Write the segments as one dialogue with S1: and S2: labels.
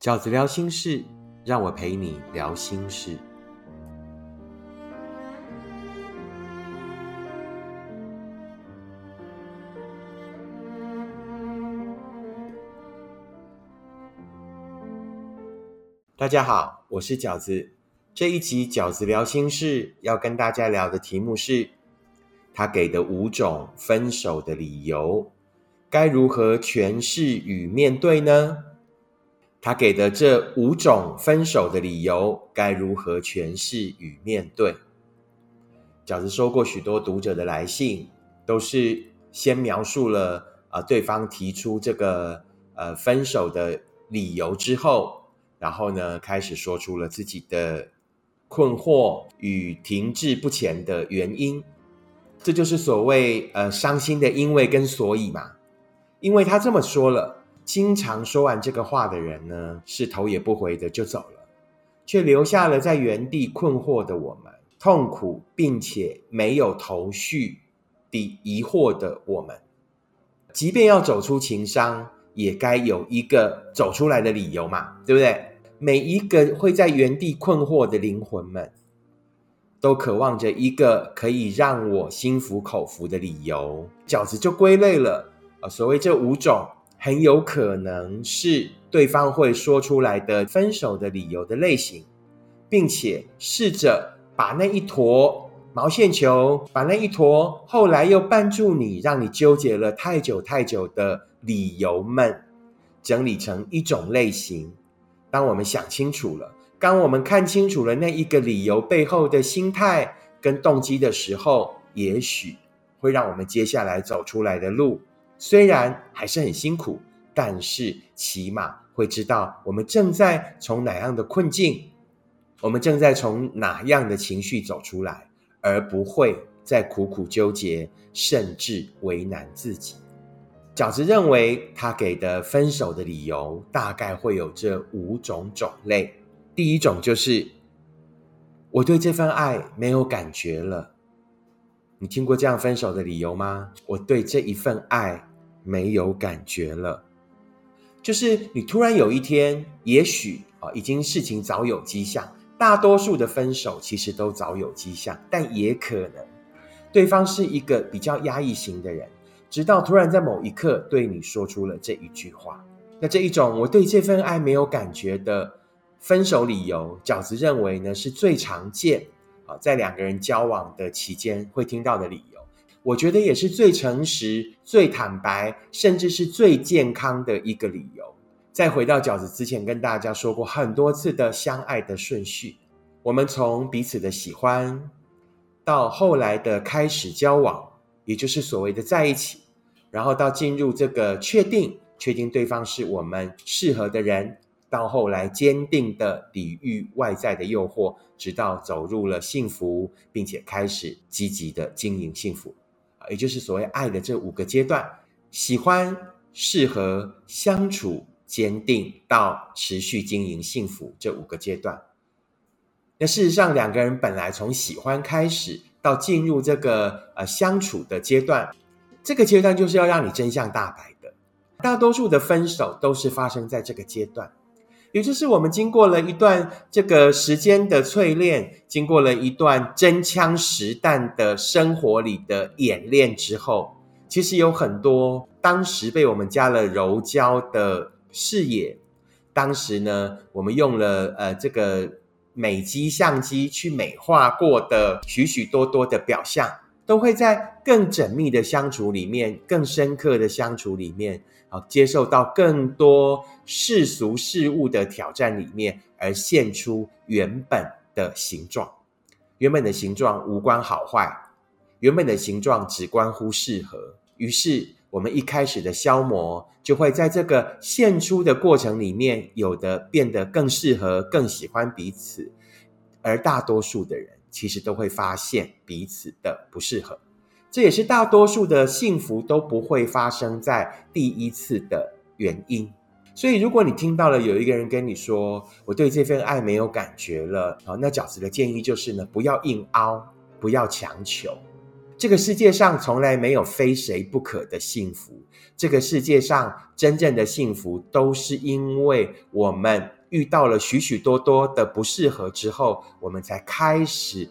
S1: 饺子聊心事，让我陪你聊心事。大家好，我是饺子。这一集饺子聊心事要跟大家聊的题目是，他给的五种分手的理由，该如何诠释与面对呢？他给的这五种分手的理由，该如何诠释与面对？饺子收过许多读者的来信，都是先描述了啊对方提出这个呃分手的理由之后，然后呢开始说出了自己的困惑与停滞不前的原因。这就是所谓呃伤心的因为跟所以嘛，因为他这么说了。经常说完这个话的人呢，是头也不回的就走了，却留下了在原地困惑的我们，痛苦并且没有头绪的疑惑的我们。即便要走出情伤，也该有一个走出来的理由嘛，对不对？每一个会在原地困惑的灵魂们，都渴望着一个可以让我心服口服的理由。饺子就归类了啊，所谓这五种。很有可能是对方会说出来的分手的理由的类型，并且试着把那一坨毛线球，把那一坨后来又绊住你，让你纠结了太久太久的理由们，整理成一种类型。当我们想清楚了，当我们看清楚了那一个理由背后的心态跟动机的时候，也许会让我们接下来走出来的路。虽然还是很辛苦，但是起码会知道我们正在从哪样的困境，我们正在从哪样的情绪走出来，而不会再苦苦纠结，甚至为难自己。饺子认为他给的分手的理由大概会有这五种种类。第一种就是我对这份爱没有感觉了。你听过这样分手的理由吗？我对这一份爱。没有感觉了，就是你突然有一天，也许啊，已经事情早有迹象。大多数的分手其实都早有迹象，但也可能对方是一个比较压抑型的人，直到突然在某一刻对你说出了这一句话。那这一种我对这份爱没有感觉的分手理由，饺子认为呢是最常见啊，在两个人交往的期间会听到的理由。我觉得也是最诚实、最坦白，甚至是最健康的一个理由。再回到饺子之前，跟大家说过很多次的相爱的顺序，我们从彼此的喜欢，到后来的开始交往，也就是所谓的在一起，然后到进入这个确定，确定对方是我们适合的人，到后来坚定的抵御外在的诱惑，直到走入了幸福，并且开始积极的经营幸福。也就是所谓爱的这五个阶段：喜欢、适合、相处、坚定到持续经营幸福这五个阶段。那事实上，两个人本来从喜欢开始到进入这个呃相处的阶段，这个阶段就是要让你真相大白的。大多数的分手都是发生在这个阶段。也就是我们经过了一段这个时间的淬炼，经过了一段真枪实弹的生活里的演练之后，其实有很多当时被我们加了柔焦的视野，当时呢，我们用了呃这个美机相机去美化过的许许多多的表象。都会在更缜密的相处里面，更深刻的相处里面，啊，接受到更多世俗事物的挑战里面，而现出原本的形状。原本的形状无关好坏，原本的形状只关乎适合。于是，我们一开始的消磨，就会在这个现出的过程里面，有的变得更适合，更喜欢彼此，而大多数的人。其实都会发现彼此的不适合，这也是大多数的幸福都不会发生在第一次的原因。所以，如果你听到了有一个人跟你说“我对这份爱没有感觉了”，好，那饺子的建议就是呢，不要硬凹，不要强求。这个世界上从来没有非谁不可的幸福。这个世界上真正的幸福，都是因为我们遇到了许许多多的不适合之后，我们才开始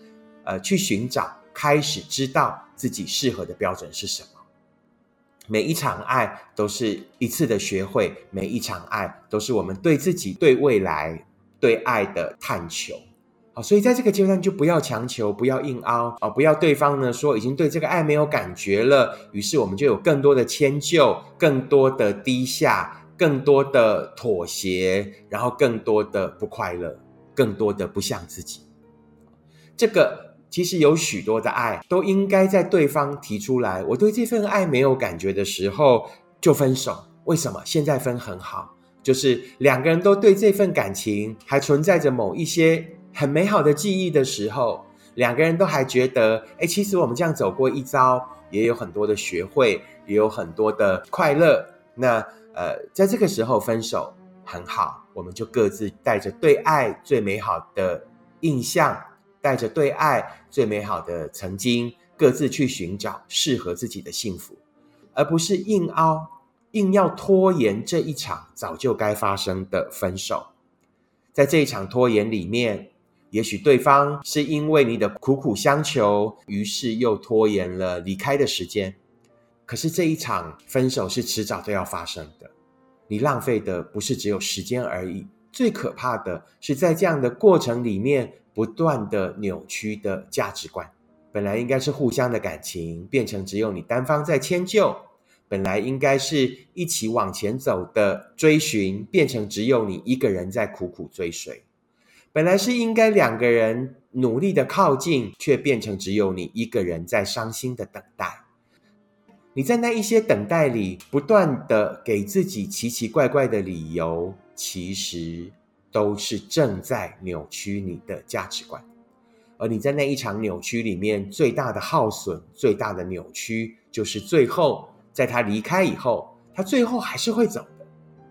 S1: 呃去寻找，开始知道自己适合的标准是什么。每一场爱都是一次的学会，每一场爱都是我们对自己、对未来、对爱的探求。好所以在这个阶段就不要强求，不要硬凹啊！不要对方呢说已经对这个爱没有感觉了，于是我们就有更多的迁就，更多的低下，更多的妥协，然后更多的不快乐，更多的不像自己。这个其实有许多的爱都应该在对方提出来，我对这份爱没有感觉的时候就分手。为什么？现在分很好，就是两个人都对这份感情还存在着某一些。很美好的记忆的时候，两个人都还觉得，哎，其实我们这样走过一遭，也有很多的学会，也有很多的快乐。那呃，在这个时候分手很好，我们就各自带着对爱最美好的印象，带着对爱最美好的曾经，各自去寻找适合自己的幸福，而不是硬凹，硬要拖延这一场早就该发生的分手。在这一场拖延里面。也许对方是因为你的苦苦相求，于是又拖延了离开的时间。可是这一场分手是迟早都要发生的，你浪费的不是只有时间而已。最可怕的是在这样的过程里面，不断的扭曲的价值观。本来应该是互相的感情，变成只有你单方在迁就；本来应该是一起往前走的追寻，变成只有你一个人在苦苦追随。本来是应该两个人努力的靠近，却变成只有你一个人在伤心的等待。你在那一些等待里，不断的给自己奇奇怪怪的理由，其实都是正在扭曲你的价值观。而你在那一场扭曲里面，最大的耗损、最大的扭曲，就是最后在他离开以后，他最后还是会走的。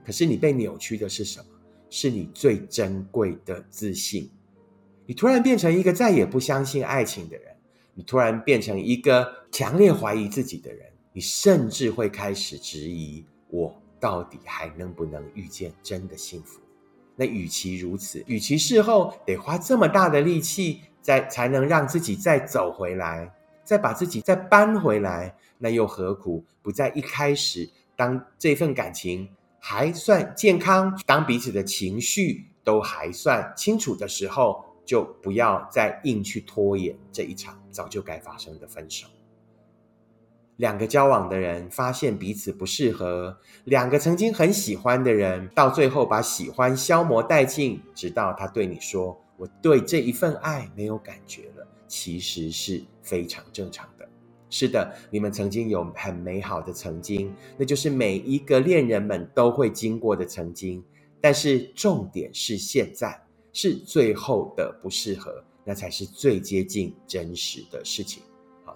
S1: 可是你被扭曲的是什么？是你最珍贵的自信。你突然变成一个再也不相信爱情的人，你突然变成一个强烈怀疑自己的人，你甚至会开始质疑：我到底还能不能遇见真的幸福？那与其如此，与其事后得花这么大的力气，再才能让自己再走回来，再把自己再搬回来，那又何苦不在一开始，当这份感情？还算健康，当彼此的情绪都还算清楚的时候，就不要再硬去拖延这一场早就该发生的分手。两个交往的人发现彼此不适合，两个曾经很喜欢的人，到最后把喜欢消磨殆尽，直到他对你说：“我对这一份爱没有感觉了。”其实是非常正常的。是的，你们曾经有很美好的曾经，那就是每一个恋人们都会经过的曾经。但是重点是现在是最后的不适合，那才是最接近真实的事情。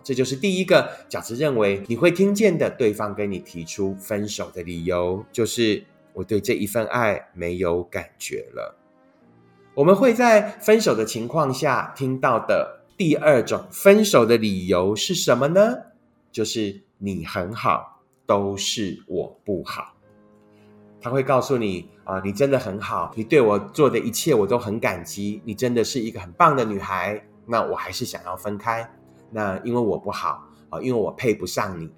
S1: 这就是第一个假设认为你会听见的对方跟你提出分手的理由，就是我对这一份爱没有感觉了。我们会在分手的情况下听到的。第二种分手的理由是什么呢？就是你很好，都是我不好。他会告诉你啊，你真的很好，你对我做的一切我都很感激，你真的是一个很棒的女孩。那我还是想要分开，那因为我不好啊，因为我配不上你。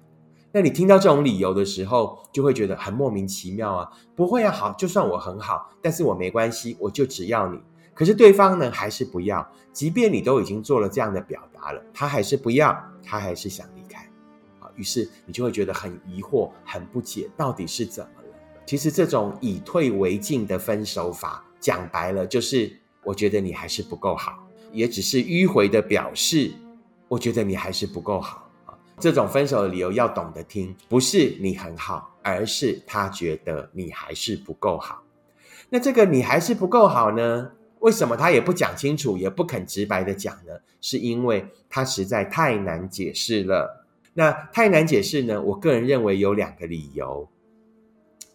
S1: 那你听到这种理由的时候，就会觉得很莫名其妙啊。不会啊，好，就算我很好，但是我没关系，我就只要你。可是对方呢，还是不要。即便你都已经做了这样的表达了，他还是不要，他还是想离开。啊，于是你就会觉得很疑惑、很不解，到底是怎么了？其实这种以退为进的分手法，讲白了就是，我觉得你还是不够好，也只是迂回的表示，我觉得你还是不够好啊。这种分手的理由要懂得听，不是你很好，而是他觉得你还是不够好。那这个你还是不够好呢？为什么他也不讲清楚，也不肯直白的讲呢？是因为他实在太难解释了。那太难解释呢？我个人认为有两个理由。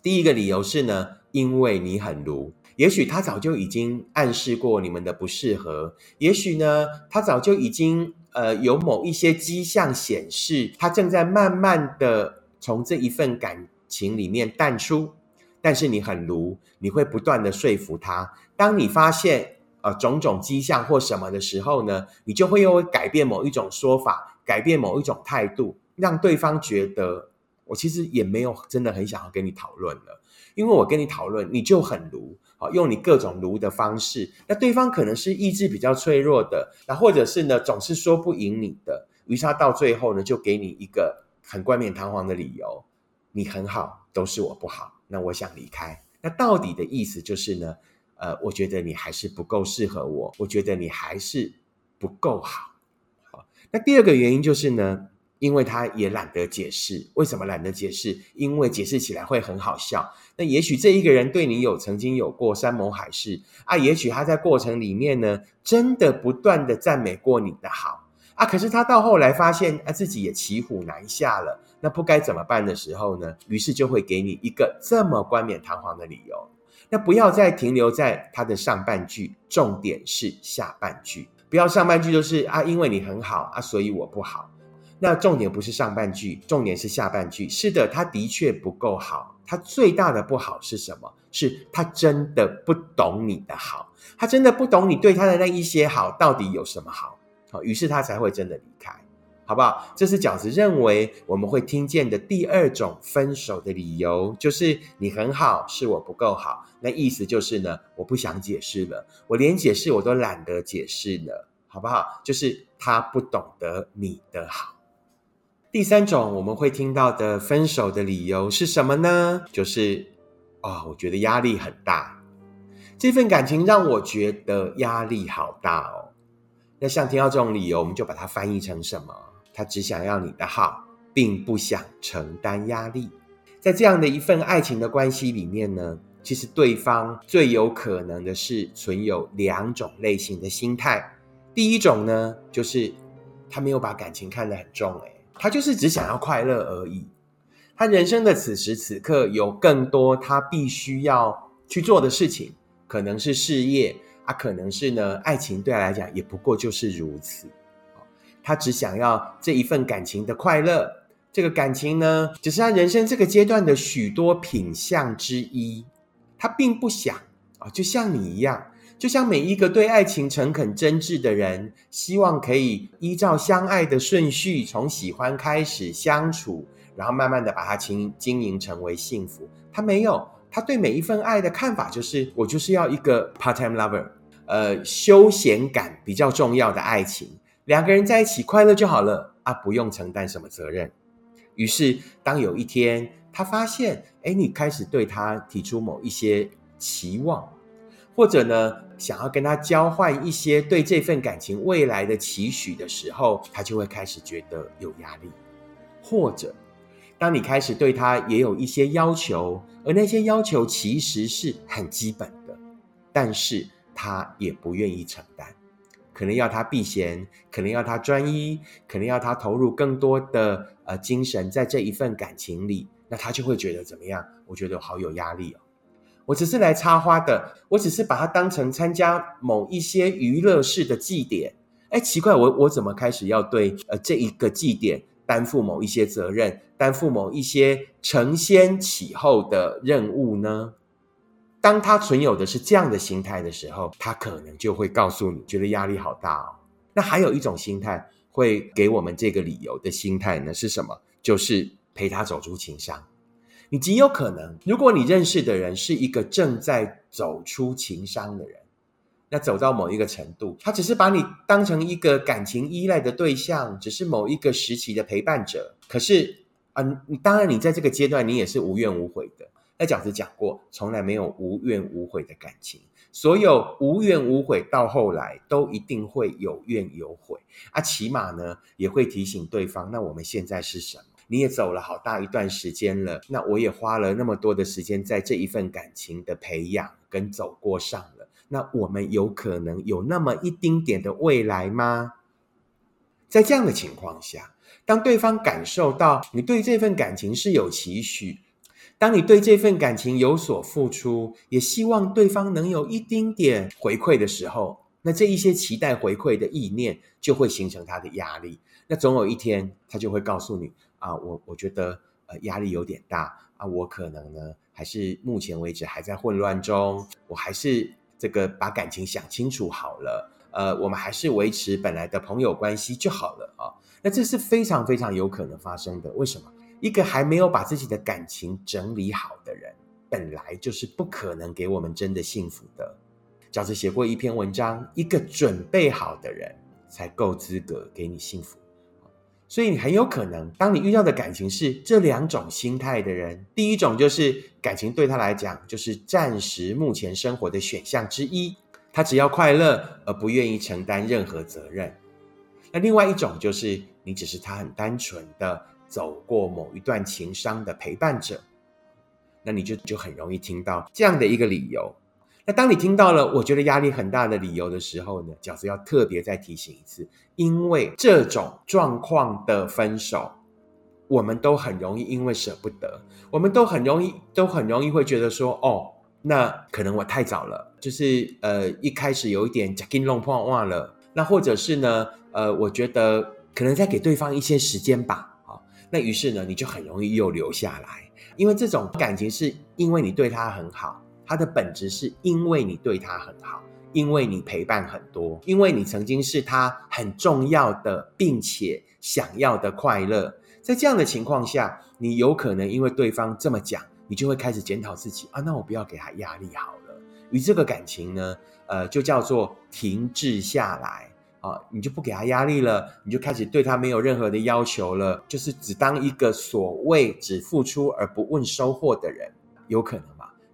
S1: 第一个理由是呢，因为你很鲁。也许他早就已经暗示过你们的不适合，也许呢，他早就已经呃有某一些迹象显示他正在慢慢的从这一份感情里面淡出，但是你很卢，你会不断的说服他。当你发现呃种种迹象或什么的时候呢，你就会又会改变某一种说法，改变某一种态度，让对方觉得我其实也没有真的很想要跟你讨论了，因为我跟你讨论你就很卢。好，用你各种卢的方式，那对方可能是意志比较脆弱的，那或者是呢总是说不赢你的，于是他到最后呢就给你一个很冠冕堂皇的理由，你很好，都是我不好，那我想离开。那到底的意思就是呢，呃，我觉得你还是不够适合我，我觉得你还是不够好。好，那第二个原因就是呢。因为他也懒得解释，为什么懒得解释？因为解释起来会很好笑。那也许这一个人对你有曾经有过山盟海誓啊，也许他在过程里面呢，真的不断的赞美过你的好啊。可是他到后来发现啊，自己也骑虎难下了，那不该怎么办的时候呢？于是就会给你一个这么冠冕堂皇的理由。那不要再停留在他的上半句，重点是下半句。不要上半句就是啊，因为你很好啊，所以我不好。那重点不是上半句，重点是下半句。是的，他的确不够好。他最大的不好是什么？是他真的不懂你的好，他真的不懂你对他的那一些好到底有什么好。好，于是他才会真的离开，好不好？这是饺子认为我们会听见的第二种分手的理由，就是你很好，是我不够好。那意思就是呢，我不想解释了，我连解释我都懒得解释了，好不好？就是他不懂得你的好。第三种我们会听到的分手的理由是什么呢？就是啊，我觉得压力很大，这份感情让我觉得压力好大哦。那像听到这种理由，我们就把它翻译成什么？他只想要你的好，并不想承担压力。在这样的一份爱情的关系里面呢，其实对方最有可能的是存有两种类型的心态。第一种呢，就是他没有把感情看得很重，诶他就是只想要快乐而已。他人生的此时此刻有更多他必须要去做的事情，可能是事业，啊，可能是呢爱情。对他来讲，也不过就是如此。他只想要这一份感情的快乐，这个感情呢，只是他人生这个阶段的许多品相之一。他并不想啊，就像你一样。就像每一个对爱情诚恳真挚的人，希望可以依照相爱的顺序，从喜欢开始相处，然后慢慢的把它经经营成为幸福。他没有，他对每一份爱的看法就是，我就是要一个 part time lover，呃，休闲感比较重要的爱情，两个人在一起快乐就好了啊，不用承担什么责任。于是，当有一天他发现，哎，你开始对他提出某一些期望。或者呢，想要跟他交换一些对这份感情未来的期许的时候，他就会开始觉得有压力。或者，当你开始对他也有一些要求，而那些要求其实是很基本的，但是他也不愿意承担，可能要他避嫌，可能要他专一，可能要他投入更多的呃精神在这一份感情里，那他就会觉得怎么样？我觉得好有压力哦。我只是来插花的，我只是把它当成参加某一些娱乐式的祭典。哎，奇怪，我我怎么开始要对呃这一个祭典担负某一些责任，担负某一些承先启后的任务呢？当他存有的是这样的心态的时候，他可能就会告诉你，觉得压力好大哦。那还有一种心态会给我们这个理由的心态呢？是什么？就是陪他走出情伤。你极有可能，如果你认识的人是一个正在走出情伤的人，那走到某一个程度，他只是把你当成一个感情依赖的对象，只是某一个时期的陪伴者。可是啊，你当然你在这个阶段，你也是无怨无悔的。那饺子讲过，从来没有无怨无悔的感情，所有无怨无悔到后来都一定会有怨有悔啊。起码呢，也会提醒对方，那我们现在是什么？你也走了好大一段时间了，那我也花了那么多的时间在这一份感情的培养跟走过上了，那我们有可能有那么一丁点的未来吗？在这样的情况下，当对方感受到你对这份感情是有期许，当你对这份感情有所付出，也希望对方能有一丁点回馈的时候，那这一些期待回馈的意念就会形成他的压力。那总有一天，他就会告诉你啊，我我觉得呃压力有点大啊，我可能呢还是目前为止还在混乱中，我还是这个把感情想清楚好了，呃，我们还是维持本来的朋友关系就好了啊。那这是非常非常有可能发生的。为什么？一个还没有把自己的感情整理好的人，本来就是不可能给我们真的幸福的。饺子写过一篇文章，一个准备好的人才够资格给你幸福。所以你很有可能，当你遇到的感情是这两种心态的人，第一种就是感情对他来讲就是暂时目前生活的选项之一，他只要快乐而不愿意承担任何责任。那另外一种就是你只是他很单纯的。走过某一段情伤的陪伴者，那你就就很容易听到这样的一个理由。当你听到了我觉得压力很大的理由的时候呢，饺子要特别再提醒一次，因为这种状况的分手，我们都很容易因为舍不得，我们都很容易都很容易会觉得说，哦，那可能我太早了，就是呃一开始有一点假金弄破忘了，那或者是呢，呃，我觉得可能再给对方一些时间吧。那于是呢，你就很容易又留下来，因为这种感情是因为你对他很好，它的本质是因为你对他很好，因为你陪伴很多，因为你曾经是他很重要的，并且想要的快乐。在这样的情况下，你有可能因为对方这么讲，你就会开始检讨自己啊，那我不要给他压力好了。与这个感情呢，呃，就叫做停滞下来。啊，你就不给他压力了，你就开始对他没有任何的要求了，就是只当一个所谓只付出而不问收获的人，有可能？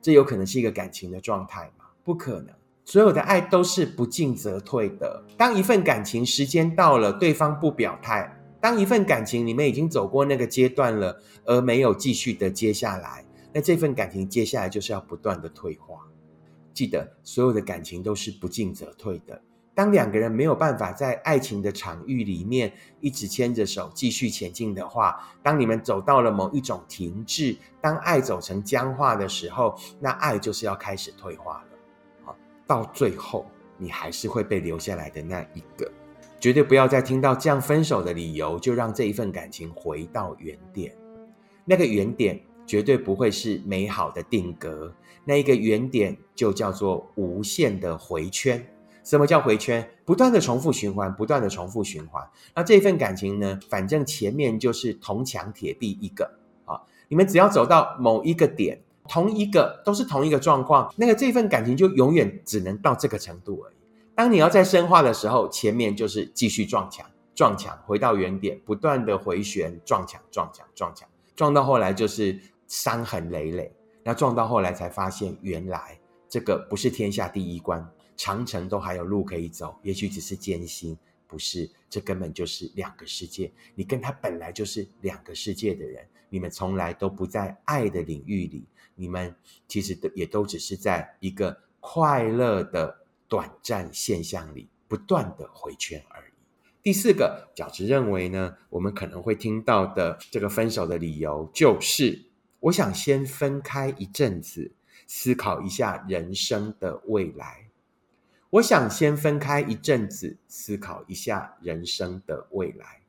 S1: 这有可能是一个感情的状态吗？不可能，所有的爱都是不进则退的。当一份感情时间到了，对方不表态；当一份感情你们已经走过那个阶段了，而没有继续的接下来，那这份感情接下来就是要不断的退化。记得，所有的感情都是不进则退的。当两个人没有办法在爱情的场域里面一直牵着手继续前进的话，当你们走到了某一种停滞，当爱走成僵化的时候，那爱就是要开始退化了。好，到最后你还是会被留下来的那一个。绝对不要再听到这样分手的理由，就让这一份感情回到原点。那个原点绝对不会是美好的定格，那一个原点就叫做无限的回圈。什么叫回圈？不断的重复循环，不断的重复循环。那这份感情呢？反正前面就是铜墙铁壁一个啊，你们只要走到某一个点，同一个都是同一个状况，那个这份感情就永远只能到这个程度而已。当你要再深化的时候，前面就是继续撞墙，撞墙回到原点，不断的回旋，撞墙，撞墙，撞墙，撞到后来就是伤痕累累。那撞到后来才发现，原来这个不是天下第一关。长城都还有路可以走，也许只是艰辛，不是，这根本就是两个世界。你跟他本来就是两个世界的人，你们从来都不在爱的领域里，你们其实都也都只是在一个快乐的短暂现象里不断的回圈而已。第四个，饺子认为呢，我们可能会听到的这个分手的理由，就是我想先分开一阵子，思考一下人生的未来。我想先分开一阵子，思考一下人生的未来。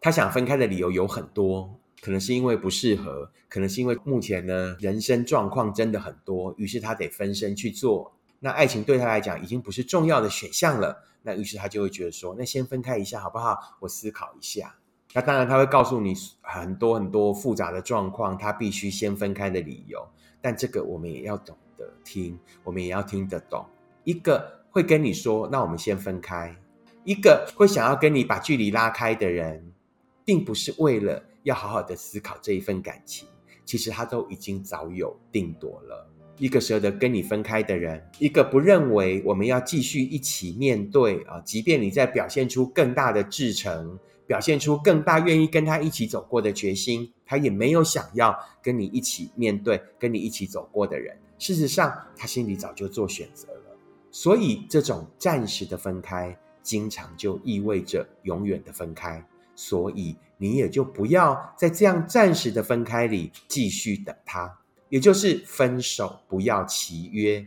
S1: 他想分开的理由有很多，可能是因为不适合，可能是因为目前呢人生状况真的很多，于是他得分身去做。那爱情对他来讲已经不是重要的选项了，那于是他就会觉得说，那先分开一下好不好？我思考一下。那当然他会告诉你很多很多复杂的状况，他必须先分开的理由。但这个我们也要懂得听，我们也要听得懂一个。会跟你说，那我们先分开。一个会想要跟你把距离拉开的人，并不是为了要好好的思考这一份感情，其实他都已经早有定夺了。一个舍得跟你分开的人，一个不认为我们要继续一起面对啊，即便你在表现出更大的至诚，表现出更大愿意跟他一起走过的决心，他也没有想要跟你一起面对、跟你一起走过的人。事实上，他心里早就做选择了。所以，这种暂时的分开，经常就意味着永远的分开。所以，你也就不要在这样暂时的分开里继续等他，也就是分手不要契约。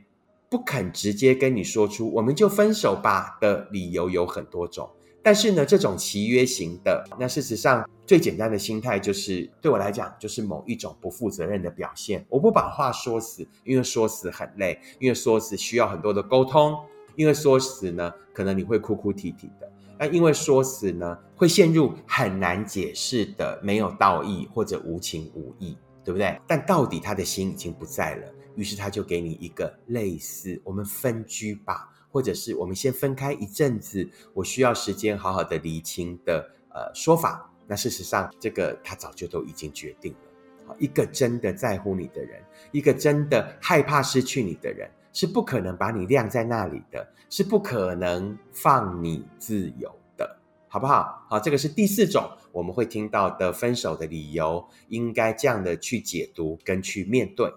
S1: 不肯直接跟你说出“我们就分手吧”的理由有很多种。但是呢，这种契约型的，那事实上最简单的心态就是，对我来讲，就是某一种不负责任的表现。我不把话说死，因为说死很累，因为说死需要很多的沟通，因为说死呢，可能你会哭哭啼啼的。那因为说死呢，会陷入很难解释的没有道义或者无情无义，对不对？但到底他的心已经不在了，于是他就给你一个类似“我们分居吧”。或者是我们先分开一阵子，我需要时间好好的理清的呃说法。那事实上，这个他早就都已经决定了。一个真的在乎你的人，一个真的害怕失去你的人，是不可能把你晾在那里的，是不可能放你自由的，好不好？好，这个是第四种我们会听到的分手的理由，应该这样的去解读跟去面对。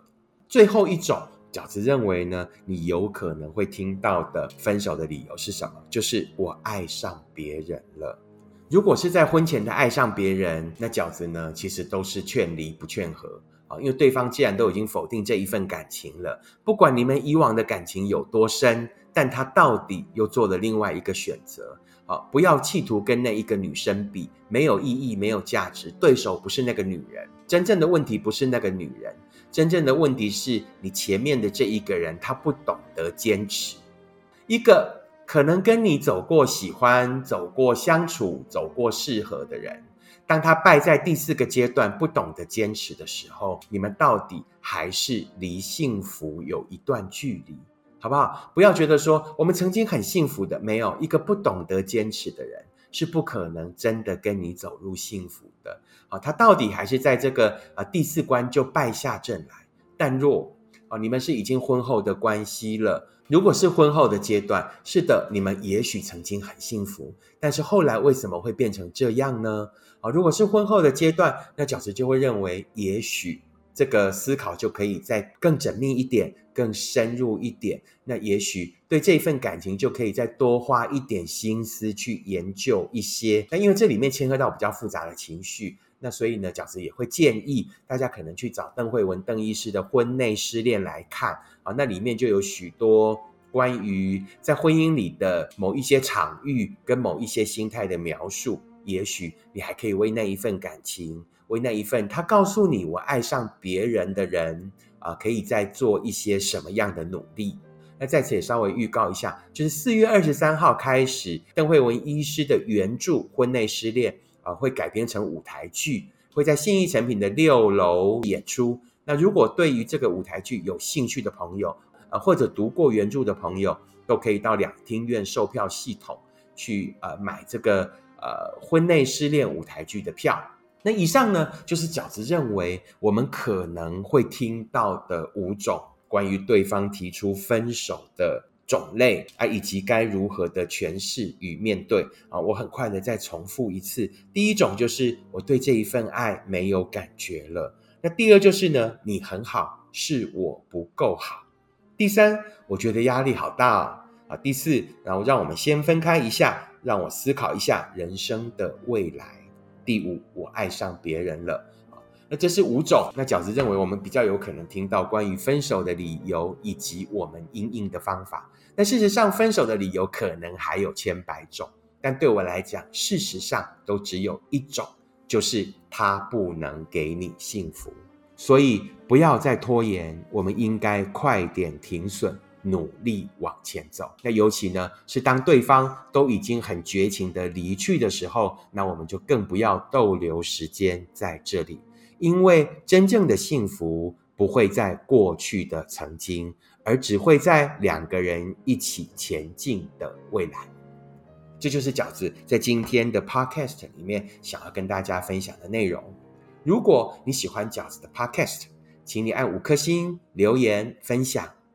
S1: 最后一种。饺子认为呢，你有可能会听到的分手的理由是什么？就是我爱上别人了。如果是在婚前的爱上别人，那饺子呢，其实都是劝离不劝和啊，因为对方既然都已经否定这一份感情了，不管你们以往的感情有多深，但他到底又做了另外一个选择。好，不要企图跟那一个女生比，没有意义，没有价值。对手不是那个女人，真正的问题不是那个女人。真正的问题是你前面的这一个人，他不懂得坚持。一个可能跟你走过喜欢、走过相处、走过适合的人，当他败在第四个阶段，不懂得坚持的时候，你们到底还是离幸福有一段距离，好不好？不要觉得说我们曾经很幸福的，没有一个不懂得坚持的人。是不可能真的跟你走入幸福的，啊，他到底还是在这个啊第四关就败下阵来。但若啊你们是已经婚后的关系了，如果是婚后的阶段，是的，你们也许曾经很幸福，但是后来为什么会变成这样呢？啊，如果是婚后的阶段，那饺子就会认为，也许。这个思考就可以再更缜密一点、更深入一点。那也许对这份感情就可以再多花一点心思去研究一些。那因为这里面牵涉到比较复杂的情绪，那所以呢，饺子也会建议大家可能去找邓慧文邓医师的《婚内失恋》来看啊。那里面就有许多关于在婚姻里的某一些场域跟某一些心态的描述。也许你还可以为那一份感情。为那一份他告诉你我爱上别人的人啊，可以再做一些什么样的努力？那在此也稍微预告一下，就是四月二十三号开始，邓慧文医师的原著《婚内失恋》啊，会改编成舞台剧，会在信义成品的六楼演出。那如果对于这个舞台剧有兴趣的朋友啊，或者读过原著的朋友，都可以到两厅院售票系统去呃买这个呃《婚内失恋》舞台剧的票。那以上呢，就是饺子认为我们可能会听到的五种关于对方提出分手的种类啊，以及该如何的诠释与面对啊。我很快的再重复一次：第一种就是我对这一份爱没有感觉了；那第二就是呢，你很好，是我不够好；第三，我觉得压力好大啊；第四，然后让我们先分开一下，让我思考一下人生的未来。第五，我爱上别人了啊！那这是五种。那饺子认为，我们比较有可能听到关于分手的理由以及我们应应的方法。那事实上，分手的理由可能还有千百种，但对我来讲，事实上都只有一种，就是他不能给你幸福。所以不要再拖延，我们应该快点停损。努力往前走。那尤其呢，是当对方都已经很绝情的离去的时候，那我们就更不要逗留时间在这里，因为真正的幸福不会在过去的曾经，而只会在两个人一起前进的未来。这就是饺子在今天的 Podcast 里面想要跟大家分享的内容。如果你喜欢饺子的 Podcast，请你按五颗星、留言、分享。